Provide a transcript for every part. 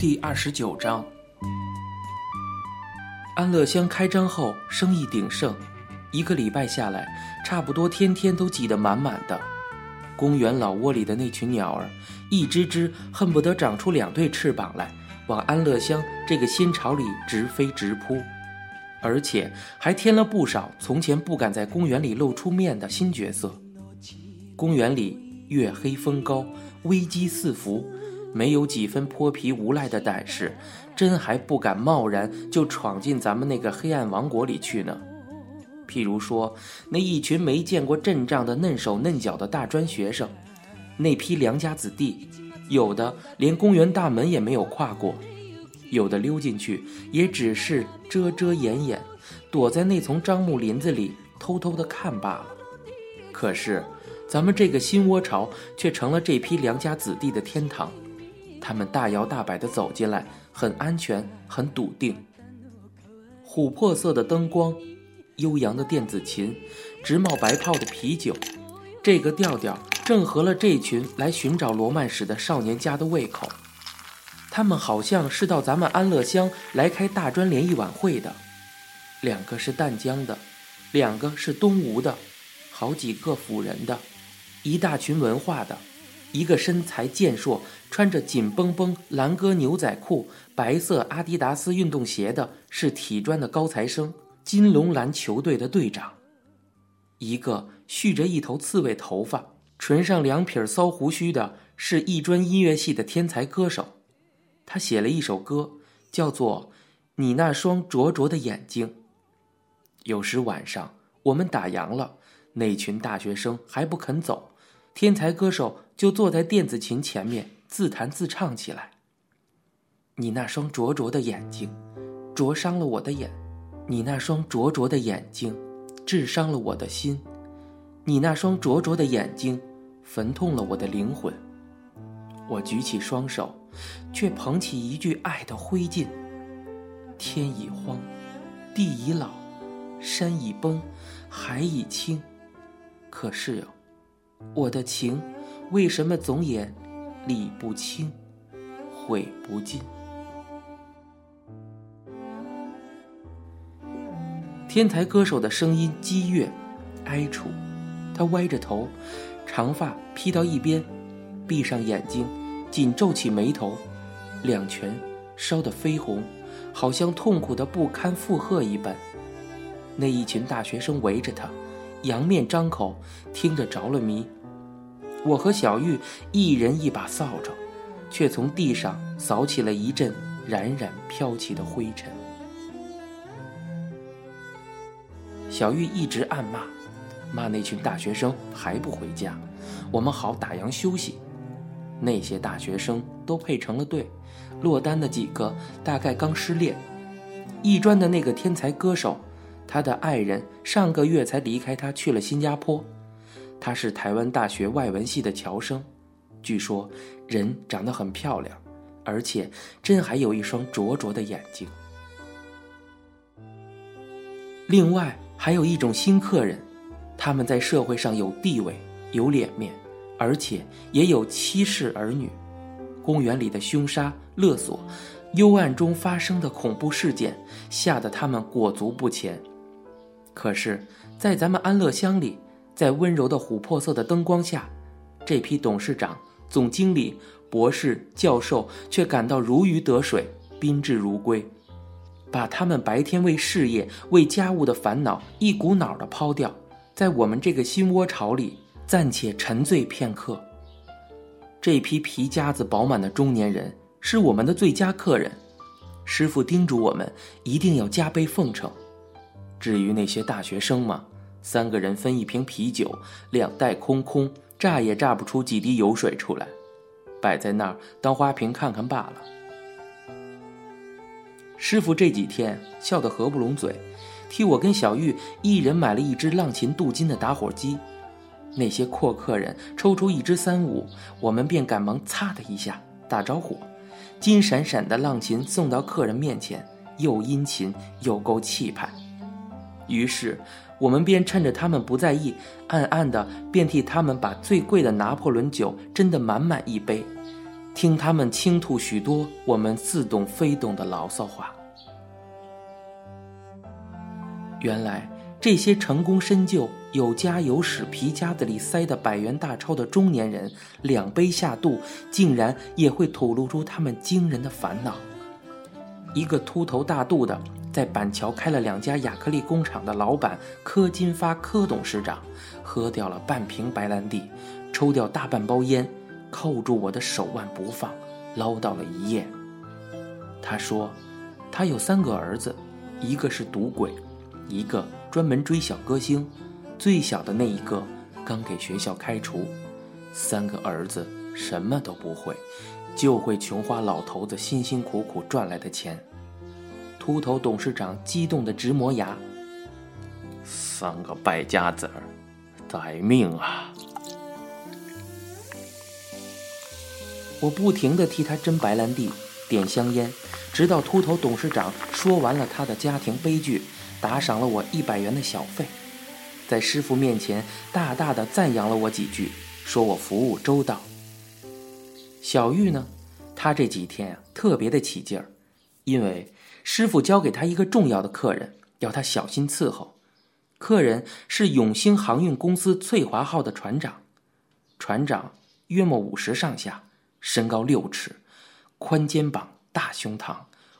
第二十九章，安乐乡开张后生意鼎盛，一个礼拜下来，差不多天天都挤得满满的。公园老窝里的那群鸟儿，一只只恨不得长出两对翅膀来，往安乐乡这个新巢里直飞直扑，而且还添了不少从前不敢在公园里露出面的新角色。公园里月黑风高，危机四伏。没有几分泼皮无赖的胆识，真还不敢贸然就闯进咱们那个黑暗王国里去呢。譬如说，那一群没见过阵仗的嫩手嫩脚的大专学生，那批良家子弟，有的连公园大门也没有跨过，有的溜进去也只是遮遮掩掩，躲在那丛樟木林子里偷偷的看罢了。可是，咱们这个新窝巢却成了这批良家子弟的天堂。他们大摇大摆地走进来，很安全，很笃定。琥珀色的灯光，悠扬的电子琴，直冒白泡的啤酒，这个调调正合了这群来寻找罗曼史的少年家的胃口。他们好像是到咱们安乐乡来开大专联谊晚会的，两个是淡江的，两个是东吴的，好几个辅仁的，一大群文化的。一个身材健硕、穿着紧绷绷蓝哥牛仔裤、白色阿迪达斯运动鞋的是体专的高材生，金龙篮球队的队长；一个蓄着一头刺猬头发、唇上两撇骚胡须的是艺专音乐系的天才歌手。他写了一首歌，叫做《你那双灼灼的眼睛》。有时晚上我们打烊了，那群大学生还不肯走。天才歌手就坐在电子琴前面自弹自唱起来。你那双灼灼的眼睛，灼伤了我的眼；你那双灼灼的眼睛，炙伤了我的心；你那双灼灼的眼睛，焚痛了我的灵魂。我举起双手，却捧起一具爱的灰烬。天已荒，地已老，山已崩，海已清。可是。我的情，为什么总也理不清，悔不尽？天才歌手的声音激越、哀楚，他歪着头，长发披到一边，闭上眼睛，紧皱起眉头，两拳烧得绯红，好像痛苦的不堪负荷一般。那一群大学生围着他。仰面张口，听着着了迷。我和小玉一人一把扫帚，却从地上扫起了一阵冉冉飘起的灰尘。小玉一直暗骂，骂那群大学生还不回家，我们好打烊休息。那些大学生都配成了对，落单的几个大概刚失恋。艺专的那个天才歌手。他的爱人上个月才离开他去了新加坡，他是台湾大学外文系的侨生，据说人长得很漂亮，而且真还有一双灼灼的眼睛。另外还有一种新客人，他们在社会上有地位、有脸面，而且也有妻室儿女。公园里的凶杀勒索，幽暗中发生的恐怖事件，吓得他们裹足不前。可是，在咱们安乐乡里，在温柔的琥珀色的灯光下，这批董事长、总经理、博士、教授却感到如鱼得水，宾至如归，把他们白天为事业、为家务的烦恼一股脑的抛掉，在我们这个新窝巢里暂且沉醉片刻。这批皮夹子饱满的中年人是我们的最佳客人，师傅叮嘱我们一定要加倍奉承。至于那些大学生嘛，三个人分一瓶啤酒，两袋空空，榨也榨不出几滴油水出来，摆在那儿当花瓶看看罢了。师傅这几天笑得合不拢嘴，替我跟小玉一人买了一只浪琴镀金的打火机。那些阔客人抽出一支三五，我们便赶忙擦的一下打着火，金闪闪的浪琴送到客人面前，又殷勤又够气派。于是，我们便趁着他们不在意，暗暗的便替他们把最贵的拿破仑酒斟得满满一杯，听他们倾吐许多我们似懂非懂的牢骚话。原来这些成功深就、有家有室、皮夹子里塞的百元大钞的中年人，两杯下肚，竟然也会吐露出他们惊人的烦恼。一个秃头大肚的，在板桥开了两家亚克力工厂的老板柯金发柯董事长，喝掉了半瓶白兰地，抽掉大半包烟，扣住我的手腕不放，唠叨了一夜。他说，他有三个儿子，一个是赌鬼。一个专门追小歌星，最小的那一个刚给学校开除，三个儿子什么都不会，就会穷花老头子辛辛苦苦赚来的钱。秃头董事长激动得直磨牙：“三个败家子儿，待命啊！”我不停地替他斟白兰地、点香烟，直到秃头董事长说完了他的家庭悲剧。打赏了我一百元的小费，在师傅面前大大的赞扬了我几句，说我服务周到。小玉呢，他这几天啊特别的起劲儿，因为师傅交给他一个重要的客人，要他小心伺候。客人是永兴航运公司翠华号的船长，船长约莫五十上下，身高六尺，宽肩膀，大胸膛，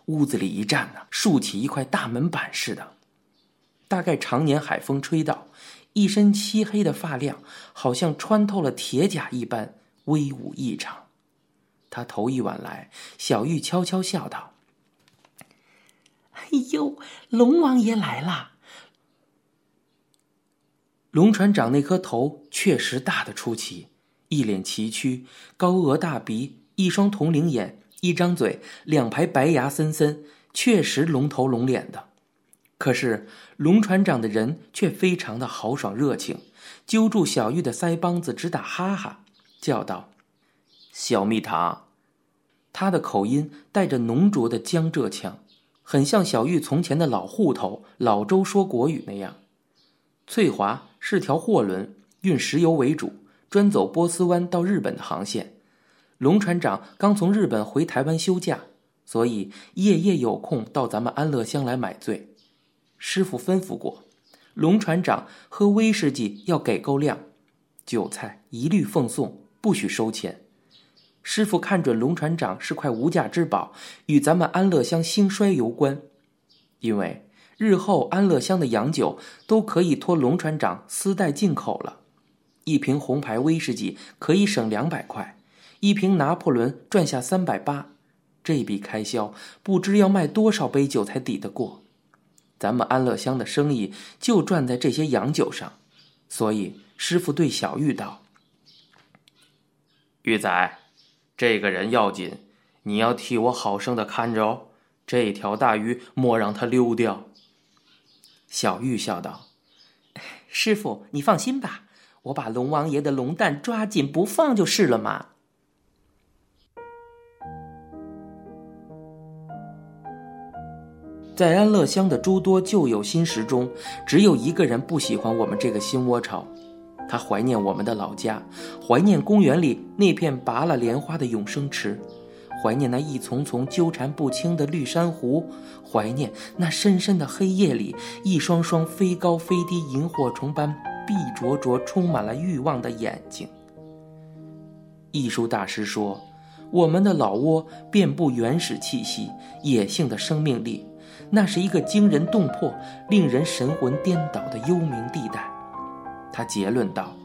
屋子里一站呢，竖起一块大门板似的。大概常年海风吹到，一身漆黑的发量好像穿透了铁甲一般威武异常。他头一晚来，小玉悄悄笑道：“哎呦，龙王爷来了。”龙船长那颗头确实大得出奇，一脸崎岖，高额大鼻，一双铜铃眼，一张嘴，两排白牙森森，确实龙头龙脸的。可是龙船长的人却非常的豪爽热情，揪住小玉的腮帮子直打哈哈，叫道：“小蜜糖。”他的口音带着浓浊的江浙腔，很像小玉从前的老户头老周说国语那样。翠华是条货轮，运石油为主，专走波斯湾到日本的航线。龙船长刚从日本回台湾休假，所以夜夜有空到咱们安乐乡来买醉。师傅吩咐过，龙船长喝威士忌要给够量，酒菜一律奉送，不许收钱。师傅看准龙船长是块无价之宝，与咱们安乐乡兴衰有关。因为日后安乐乡的洋酒都可以托龙船长私带进口了，一瓶红牌威士忌可以省两百块，一瓶拿破仑赚下三百八，这笔开销不知要卖多少杯酒才抵得过。咱们安乐乡的生意就赚在这些洋酒上，所以师傅对小玉道：“玉仔，这个人要紧，你要替我好生的看着哦。这条大鱼莫让它溜掉。”小玉笑道：“师傅，你放心吧，我把龙王爷的龙蛋抓紧不放就是了嘛。”在安乐乡的诸多旧友新识中，只有一个人不喜欢我们这个新窝巢。他怀念我们的老家，怀念公园里那片拔了莲花的永生池，怀念那一丛丛纠缠不清的绿珊瑚，怀念那深深的黑夜里一双双飞高飞低萤火虫般碧灼灼、充满了欲望的眼睛。艺术大师说：“我们的老窝遍布原始气息、野性的生命力。”那是一个惊人动魄、令人神魂颠倒的幽冥地带，他结论道：“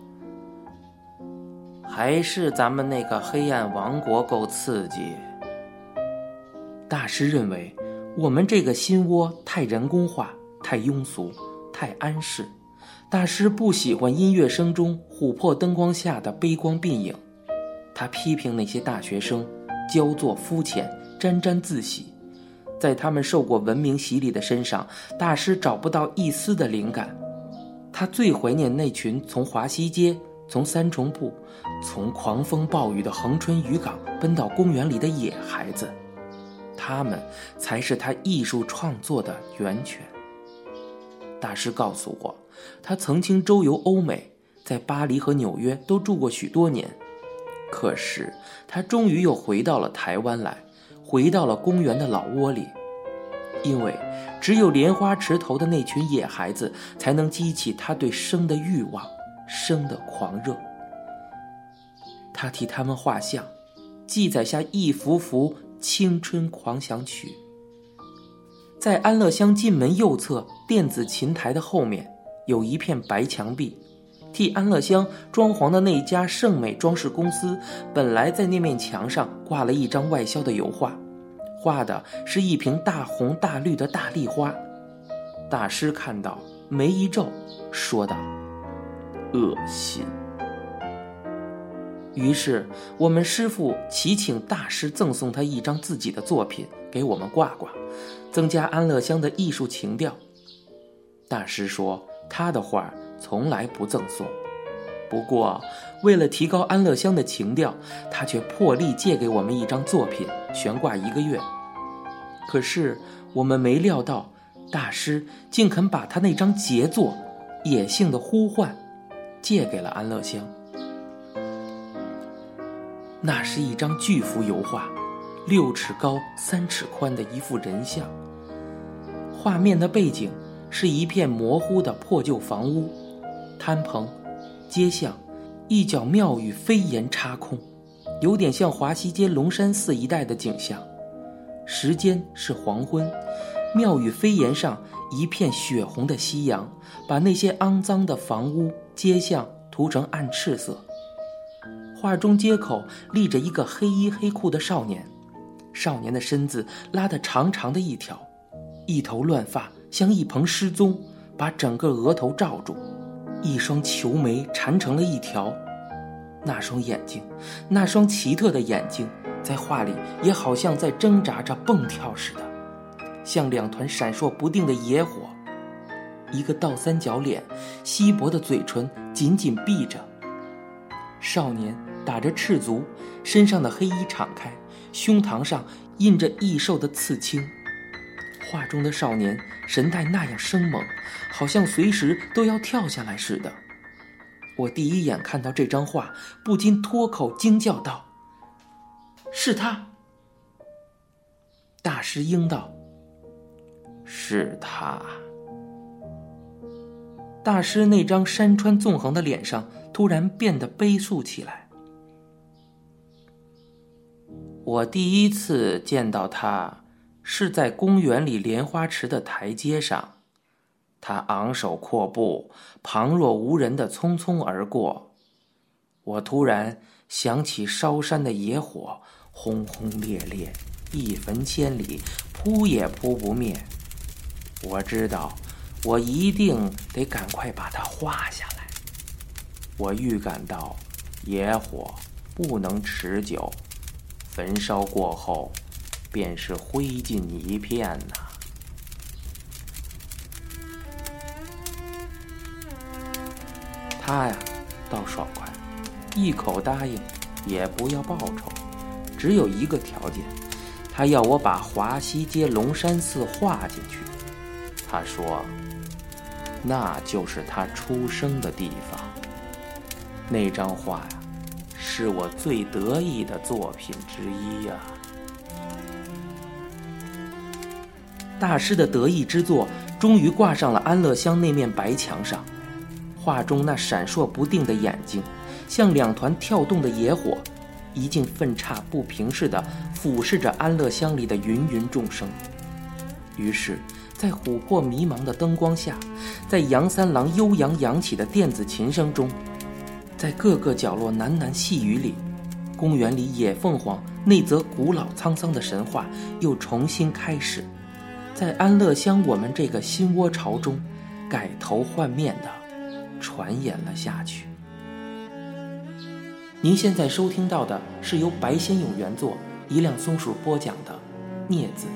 还是咱们那个黑暗王国够刺激。”大师认为，我们这个心窝太人工化、太庸俗、太安适。大师不喜欢音乐声中、琥珀灯光下的悲光鬓影，他批评那些大学生焦作肤浅、沾沾自喜。在他们受过文明洗礼的身上，大师找不到一丝的灵感。他最怀念那群从华西街、从三重铺、从狂风暴雨的恒春渔港奔到公园里的野孩子，他们才是他艺术创作的源泉。大师告诉我，他曾经周游欧美，在巴黎和纽约都住过许多年。可是他终于又回到了台湾来，回到了公园的老窝里，因为只有莲花池头的那群野孩子，才能激起他对生的欲望，生的狂热。他替他们画像，记载下一幅幅青春狂想曲。在安乐乡进门右侧电子琴台的后面，有一片白墙壁。替安乐乡装潢的那家盛美装饰公司，本来在那面墙上挂了一张外销的油画，画的是一瓶大红大绿的大丽花。大师看到，眉一皱，说道：“恶心。”于是我们师傅祈请大师赠送他一张自己的作品给我们挂挂，增加安乐乡的艺术情调。大师说他的画。从来不赠送，不过为了提高安乐乡的情调，他却破例借给我们一张作品悬挂一个月。可是我们没料到，大师竟肯把他那张杰作《野性的呼唤》借给了安乐乡。那是一张巨幅油画，六尺高、三尺宽的一幅人像。画面的背景是一片模糊的破旧房屋。摊棚、街巷，一角庙宇飞檐插空，有点像华西街龙山寺一带的景象。时间是黄昏，庙宇飞檐上一片血红的夕阳，把那些肮脏的房屋、街巷涂成暗赤色。画中街口立着一个黑衣黑裤的少年，少年的身子拉得长长的一条，一头乱发像一蓬失踪，把整个额头罩住。一双球眉缠成了一条，那双眼睛，那双奇特的眼睛，在画里也好像在挣扎着蹦跳似的，像两团闪烁不定的野火。一个倒三角脸，稀薄的嘴唇紧紧闭着。少年打着赤足，身上的黑衣敞开，胸膛上印着异兽的刺青。画中的少年神态那样生猛，好像随时都要跳下来似的。我第一眼看到这张画，不禁脱口惊叫道：“是他！”大师应道：“是他。”大师那张山川纵横的脸上突然变得悲肃起来。我第一次见到他。是在公园里莲花池的台阶上，他昂首阔步，旁若无人的匆匆而过。我突然想起烧山的野火，轰轰烈烈，一焚千里，扑也扑不灭。我知道，我一定得赶快把它画下来。我预感到，野火不能持久，焚烧过后。便是灰烬一片呐！他呀，倒爽快，一口答应，也不要报酬，只有一个条件，他要我把华西街龙山寺画进去。他说，那就是他出生的地方。那张画呀，是我最得意的作品之一呀。大师的得意之作终于挂上了安乐乡那面白墙上，画中那闪烁不定的眼睛，像两团跳动的野火，一径分叉不平似的俯视着安乐乡里的芸芸众生。于是，在琥珀迷茫的灯光下，在杨三郎悠扬扬起的电子琴声中，在各个角落喃喃细语里，公园里野凤凰那则古老沧桑的神话又重新开始。在安乐乡，我们这个新窝巢中，改头换面的传演了下去。您现在收听到的是由白先勇原作、一辆松鼠播讲的《镊子》。